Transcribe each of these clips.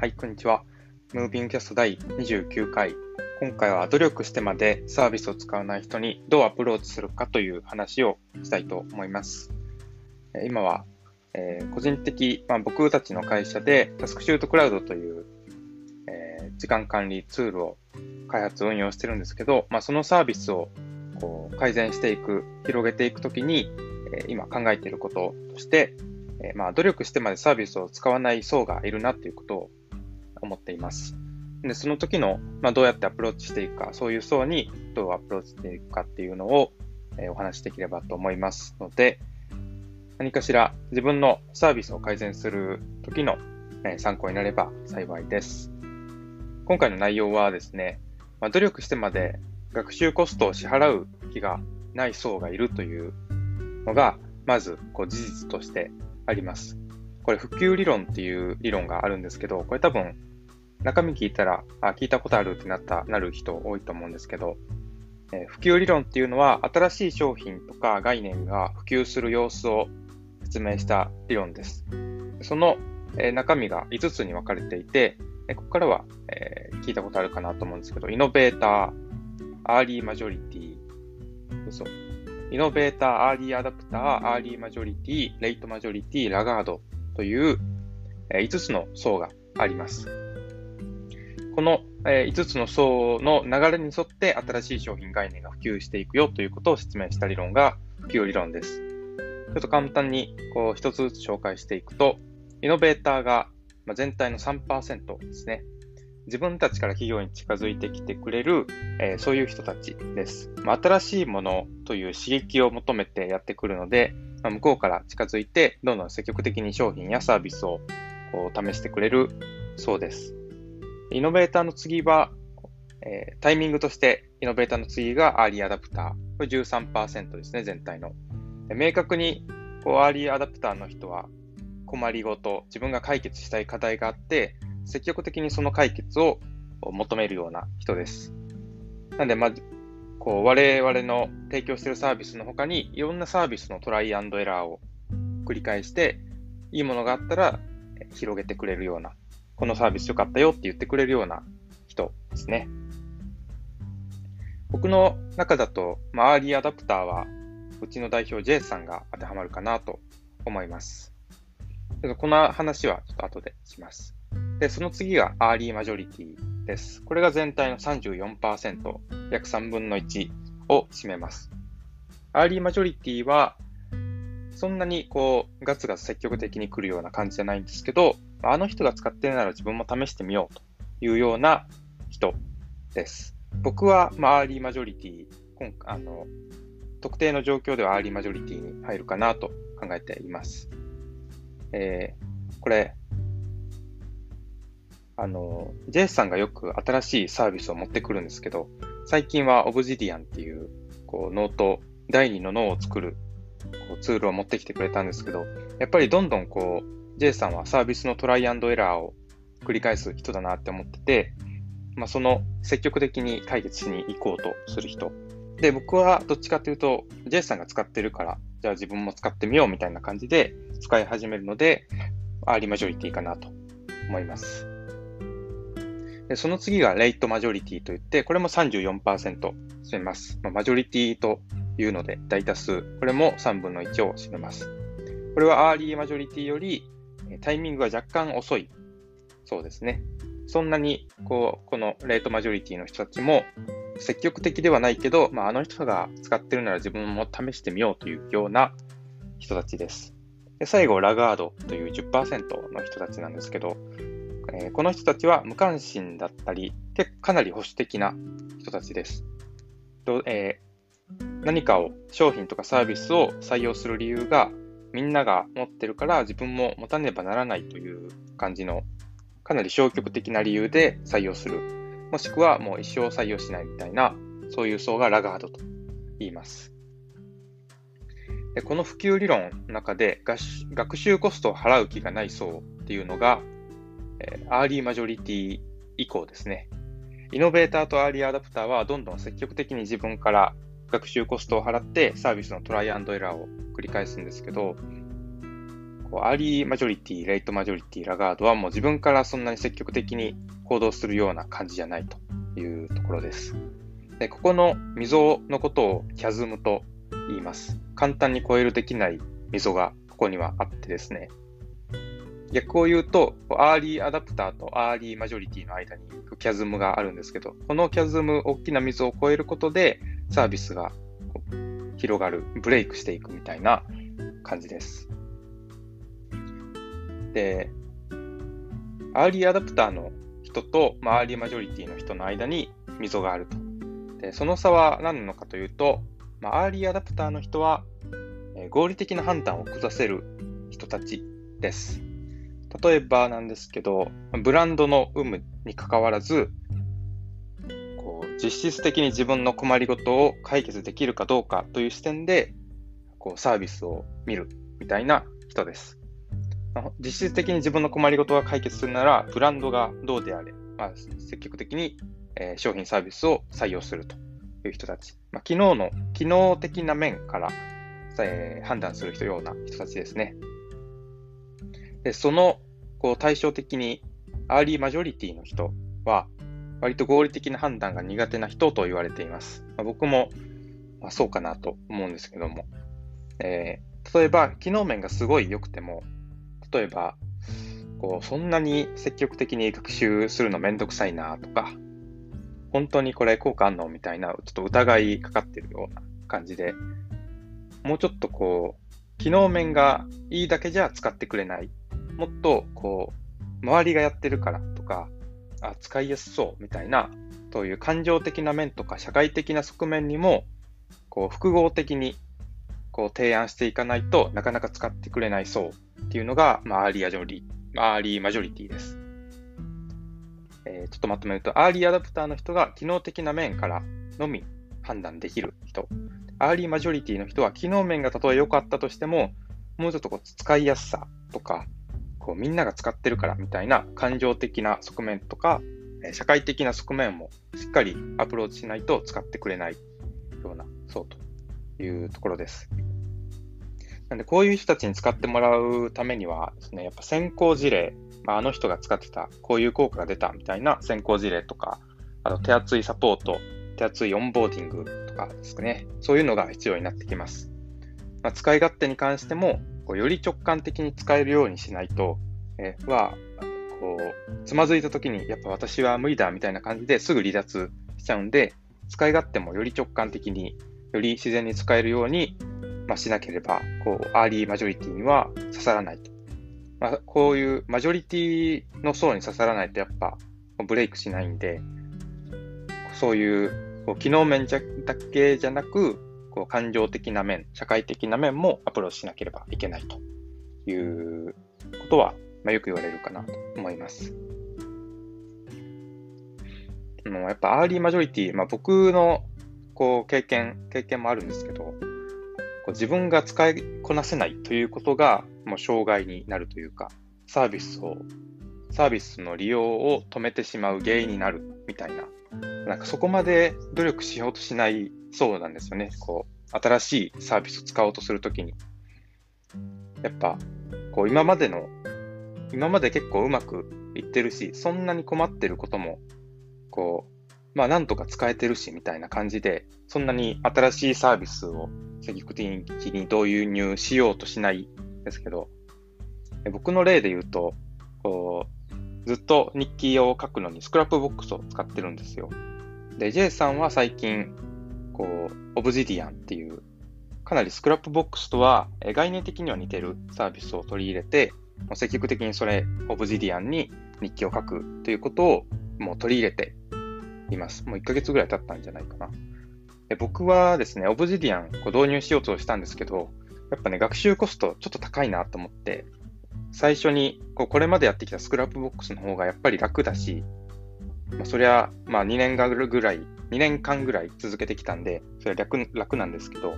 はい、こんにちは。ムービングキャスト第29回。今回は努力してまでサービスを使わない人にどうアプローチするかという話をしたいと思います。今は、えー、個人的、まあ、僕たちの会社でタスクシュートクラウドという、えー、時間管理ツールを開発運用してるんですけど、まあ、そのサービスをこう改善していく、広げていくときに、えー、今考えていることとして、えまあ、努力してまでサービスを使わない層がいるなっていうことを思っています。で、その時の、まあ、どうやってアプローチしていくか、そういう層にどうアプローチしていくかっていうのを、え、お話しできればと思いますので、何かしら自分のサービスを改善する時の、え、参考になれば幸いです。今回の内容はですね、まあ、努力してまで学習コストを支払う気がない層がいるというのが、まずこう事実としてあります。これ普及理論っていう理論があるんですけど、これ多分中身聞いたら、あ、聞いたことあるってなった、なる人多いと思うんですけど、えー、普及理論っていうのは、新しい商品とか概念が普及する様子を説明した理論です。その、えー、中身が5つに分かれていて、えー、ここからは、え聞いたことあるかなと思うんですけど、イノベーター、アーリーマジョリティ、嘘。イノベーター、アーリーアダプター、アーリーマジョリティ、レイトマジョリティ、ラガードという、え5つの層があります。この、え5つの層の流れに沿って新しい商品概念が普及していくよということを説明した理論が普及理論です。ちょっと簡単にこう一つずつ紹介していくと、イノベーターが全体の3%ですね。自分たちから企業に近づいてきてくれる、えー、そういう人たちです。まあ、新しいものという刺激を求めてやってくるので、まあ、向こうから近づいて、どんどん積極的に商品やサービスをこう試してくれるそうです。イノベーターの次は、えー、タイミングとしてイノベーターの次がアーリーアダプター。これ13%ですね、全体の。明確にこうアーリーアダプターの人は困りごと、自分が解決したい課題があって、積極的にその解決を求めるような人です。なんで、まあ、こう我々の提供しているサービスの他に、いろんなサービスのトライアンドエラーを繰り返して、いいものがあったら広げてくれるようなこのサービス良かったよって言ってくれるような人ですね。僕の中だと、まあ、アーリーアダプターは、うちの代表 J さんが当てはまるかなと思います。この話はちょっと後でします。で、その次がアーリーマジョリティです。これが全体の34%、約3分の1を占めます。アーリーマジョリティは、そんなにこう、ガツガツ積極的に来るような感じじゃないんですけど、あの人が使ってるなら自分も試してみようというような人です。僕は、まあ、アーリーマジョリティ、今あの特定の状況ではアーリーマジョリティに入るかなと考えています。えー、これ、あの、ジェイさんがよく新しいサービスを持ってくるんですけど、最近は Obsidian っていう、こう、ノート、第二の脳を作るこうツールを持ってきてくれたんですけど、やっぱりどんどんこう、J さんはサービスのトライアンドエラーを繰り返す人だなって思ってて、まあ、その積極的に解決しに行こうとする人。で、僕はどっちかというと、J さんが使ってるから、じゃあ自分も使ってみようみたいな感じで使い始めるので、アーリーマジョリティかなと思います。でその次がレイトマジョリティといって、これも34%占めます。まあ、マジョリティというので大多数、これも3分の1を占めます。これはアーリーマジョリティよりタイミングが若干遅い。そうですね。そんなに、こう、このレートマジョリティの人たちも、積極的ではないけど、まあ、あの人が使ってるなら自分も試してみようというような人たちです。で最後、ラガードという10%の人たちなんですけど、えー、この人たちは無関心だったり、結構かなり保守的な人たちです。とえー、何かを、商品とかサービスを採用する理由が、みんなが持ってるから自分も持たねばならないという感じのかなり消極的な理由で採用する。もしくはもう一生採用しないみたいな、そういう層がラガードと言います。でこの普及理論の中で学習コストを払う気がない層っていうのが、えアーリーマジョリティ以降ですね。イノベーターとアーリーアダプターはどんどん積極的に自分から学習コストを払ってサービスのトライアンドエラーを繰り返すんですけど、こうアーリーマジョリティ、レイトマジョリティ、ラガードはもう自分からそんなに積極的に行動するような感じじゃないというところです。で、ここの溝のことをキャズムと言います。簡単に超えるできない溝がここにはあってですね。逆を言うと、アーリーアダプターとアーリーマジョリティの間にキャズムがあるんですけど、このキャズム、大きな溝を越えることで、サービスが広がる、ブレイクしていくみたいな感じです。で、アーリーアダプターの人と、まあ、アーリーマジョリティの人の間に溝があると。でその差は何なのかというと、まあ、アーリーアダプターの人は、え、合理的な判断を下せる人たちです。例えばなんですけど、ブランドの有無にかかわらず、実質的に自分の困りごとを解決できるかどうかという視点で、こうサービスを見るみたいな人です。実質的に自分の困りごとが解決するなら、ブランドがどうであれ、まあ、積極的に、え、商品サービスを採用するという人たち。まあ、昨日の、機能的な面から、え、判断する人ような人たちですね。で、その、こう、対照的に、アーリーマジョリティの人は、割と合理的な判断が苦手な人と言われています。まあ、僕も、まあ、そうかなと思うんですけども。えー、例えば、機能面がすごい良くても、例えば、こう、そんなに積極的に学習するのめんどくさいなとか、本当にこれ効果あんのみたいな、ちょっと疑いかかってるような感じで、もうちょっとこう、機能面がいいだけじゃ使ってくれない。もっと、こう、周りがやってるからとか、あ、使いやすそうみたいな、という感情的な面とか社会的な側面にも、こう、複合的に、こう、提案していかないとなかなか使ってくれないそうっていうのが、まあ、アーリーアジョリ、アーリーマジョリティです。えー、ちょっとまとめると、アーリーアダプターの人が機能的な面からのみ判断できる人。アーリーマジョリティの人は機能面がたとえ良かったとしても、もうちょっとこう使いやすさとか、こうみんなが使ってるからみたいな感情的な側面とか、社会的な側面もしっかりアプローチしないと使ってくれないような、そうというところです。なんで、こういう人たちに使ってもらうためにはですね、やっぱ先行事例、まあ、あの人が使ってた、こういう効果が出たみたいな先行事例とか、あと手厚いサポート、手厚いオンボーディングとかですかね、そういうのが必要になってきます。まあ、使い勝手に関しても、こうより直感的に使えるようにしないと、えー、は、こう、つまずいた時に、やっぱ私は無理だみたいな感じですぐ離脱しちゃうんで、使い勝手もより直感的に、より自然に使えるようにまあ、しなければ、こう、アーリーマジョリティには刺さらないと。まあ、こういうマジョリティの層に刺さらないとやっぱブレイクしないんで、そういうこう機能面だけじゃなく、こう感情的な面、社会的な面もアプローチしなければいけないということは、まあ、よく言われるかなと思います。もうやっぱアーリーマジョリティ、まあ、僕のこう経験、経験もあるんですけど、こう自分が使いこなせないということがもう障害になるというか、サービスを、サービスの利用を止めてしまう原因になるみたいな、なんかそこまで努力しようとしないそうなんですよね。こう、新しいサービスを使おうとするときに。やっぱ、こう今までの、今まで結構うまくいってるし、そんなに困ってることも、こう、まあなんとか使えてるしみたいな感じで、そんなに新しいサービスを積極的に導入しようとしないですけど、僕の例で言うと、こうずっと日記を書くのに Scrapbox を使ってるんですよ。で、J さんは最近、こう、 Obsidian っていう、かなり Scrapbox とは概念的には似てるサービスを取り入れて、積極的にそれ、 Obsidian に日記を書くということをもう取り入れています。もう1ヶ月ぐらい経ったんじゃないかな。で僕はですね、 Obsidian こう導入しようとしたんですけど、やっぱね、学習コストちょっと高いなと思って、最初にこうこれまでやってきた Scrapbox の方がやっぱり楽だし、まあ、そりゃ、まあ2年間ぐらい、2年間ぐらい続けてきたんで、それは楽楽なんですけど、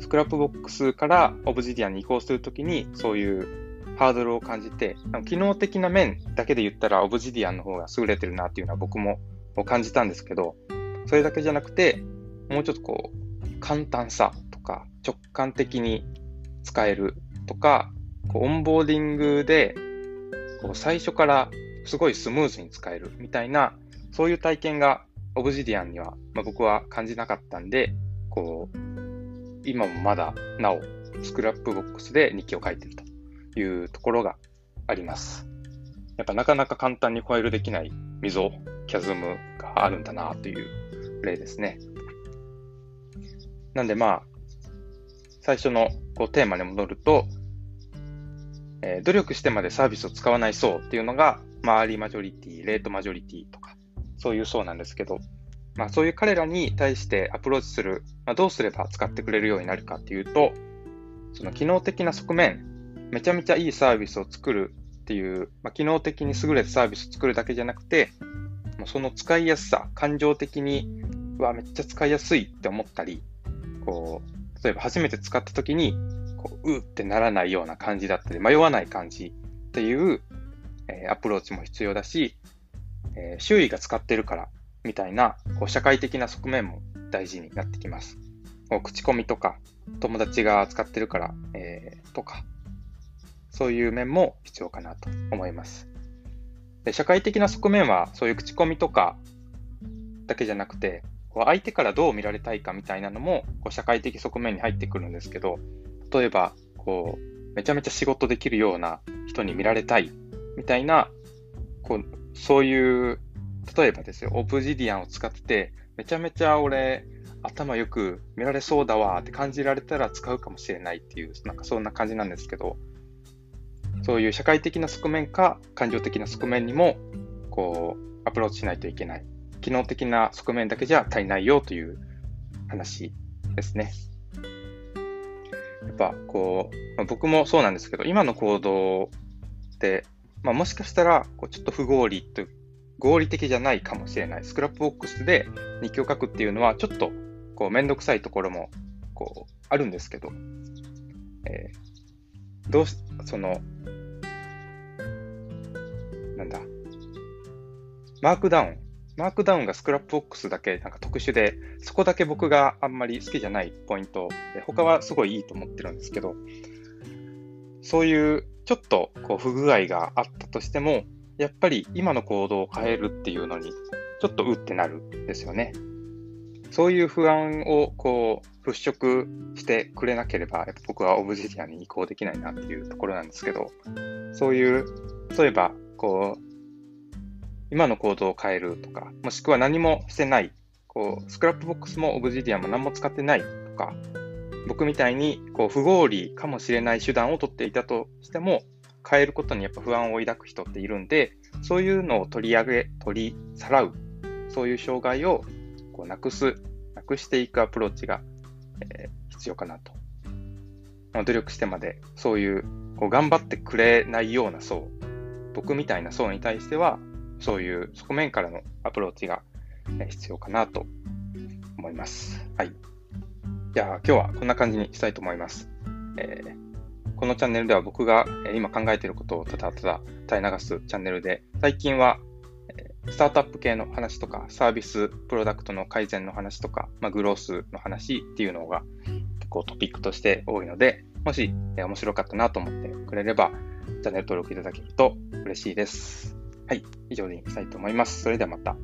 Scrapbox から Obsidian に移行するときに、そういうハードルを感じて、機能的な面だけで言ったら、 Obsidian の方が優れてるなっていうのは僕も感じたんですけど、それだけじゃなくて、もうちょっとこう、簡単さとか、直感的に使えるとか、こうオンボーディングで、こう最初からすごいスムーズに使えるみたいな、そういう体験がObsidian には、まあ、僕は感じなかったんで、こう、今もまだなお Scrapbox で日記を書いてるというところがあります。やっぱなかなか簡単にコイルできない溝、キャズムがあるんだなという例ですね。なんでまあ、最初のこうテーマに戻ると、えー、努力してまでサービスを使わない層っていうのが、まあ、アーリーマジョリティ、レートマジョリティとか、そういう層なんですけど、まあ、そういう彼らに対してアプローチする、まあ、どうすれば使ってくれるようになるかっていうと、その機能的な側面、めちゃめちゃいいサービスを作るっていう、まあ、機能的に優れたサービスを作るだけじゃなくて、もうその使いやすさ、感情的に、うわ、めっちゃ使いやすいって思ったり、こう、例えば初めて使った時に、こう、うってならないような感じだったり、迷わない感じっていう、え、アプローチも必要だし、え、周囲が使ってるからみたいなこう社会的な側面も大事になってきます。こう口コミとか、友達が使ってるから、えー、とか、そういう面も必要かなと思います。で社会的な側面は、そういう口コミとかだけじゃなくて、こう相手からどう見られたいかみたいなのもこう社会的側面に入ってくるんですけど、例えば、こう、めちゃめちゃ仕事できるような人に見られたいみたいな、こう、そういう例えばですよ、オブジディアンを使ってて、めちゃめちゃ俺、頭よく見られそうだわって感じられたら使うかもしれないっていう、なんかそんな感じなんですけど、そういう社会的な側面か感情的な側面にも、こう、アプローチしないといけない。機能的な側面だけじゃ足りないよという話ですね。やっぱこう、ま、僕もそうなんですけど、今の行動って、まあ、もしかしたらこうちょっと不合理と合理的じゃないかもしれない。スクラップボックスで日記を書くっていうのは、ちょっと、こう、めんどくさいところも、こう、あるんですけど、えー、どうし、その、なんだ、マークダウン。マークダウンが Scrapbox だけなんか特殊で、そこだけ僕があんまり好きじゃないポイント、他はすごいいいと思ってるんですけど、そういうちょっとこう不具合があったとしても、やっぱり今の行動を変えるっていうのに、ちょっとうってなるんですよね。そういう不安をこう払拭してくれなければ、僕は Obsidian に移行できないなっていうところなんですけど、そういう、例えば、こう、今の行動を変えるとか、もしくは何もしてない、こう、 Scrapbox も Obsidian も何も使ってないとか、僕みたいにこう不合理かもしれない手段を取っていたとしても、変えることにやっぱ不安を抱く人っているんで、そういうのを取り上げ、取りさらう、そういう障害をこうなくす、なくしていくアプローチが、えー、必要かなと。ま、努力してまで、そういうこう頑張ってくれないような層、僕みたいな層に対しては、そういう側面からのアプローチが必要かなと思います。はい。じゃあ今日はこんな感じにしたいと思います。えーこのチャンネルでは僕が今考えていることをただただ垂れ流すチャンネルで、最近はスタートアップ系の話とか、サービス、プロダクトの改善の話とか、まあ、グロースの話っていうのが結構トピックとして多いので、もし面白かったなと思ってくれれば、チャンネル登録いただけると嬉しいです。はい、以上でしたいと思います。それではまた。